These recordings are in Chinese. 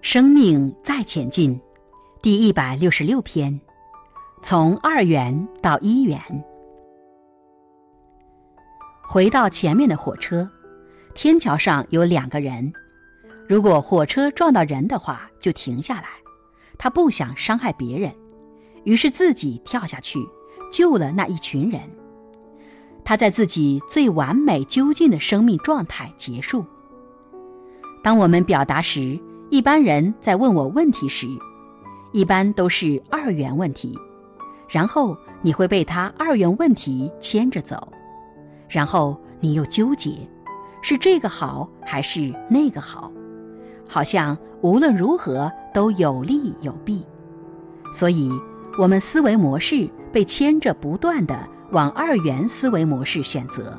生命再前进，第一百六十六篇，从二元到一元。回到前面的火车，天桥上有两个人。如果火车撞到人的话，就停下来。他不想伤害别人，于是自己跳下去，救了那一群人。他在自己最完美、究竟的生命状态结束。当我们表达时。一般人在问我问题时，一般都是二元问题，然后你会被他二元问题牵着走，然后你又纠结，是这个好还是那个好，好像无论如何都有利有弊，所以我们思维模式被牵着不断的往二元思维模式选择，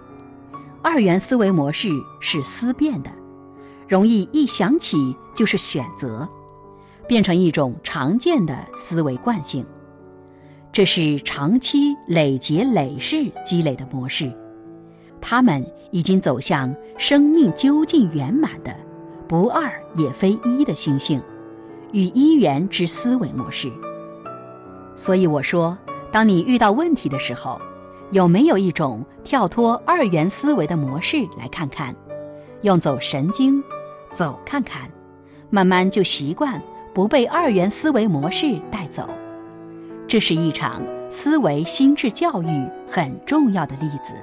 二元思维模式是思辨的。容易一想起就是选择，变成一种常见的思维惯性。这是长期累劫累世积累的模式，他们已经走向生命究竟圆满的不二也非一的心性与一元之思维模式。所以我说，当你遇到问题的时候，有没有一种跳脱二元思维的模式来看看，用走神经？走看看，慢慢就习惯不被二元思维模式带走。这是一场思维心智教育很重要的例子。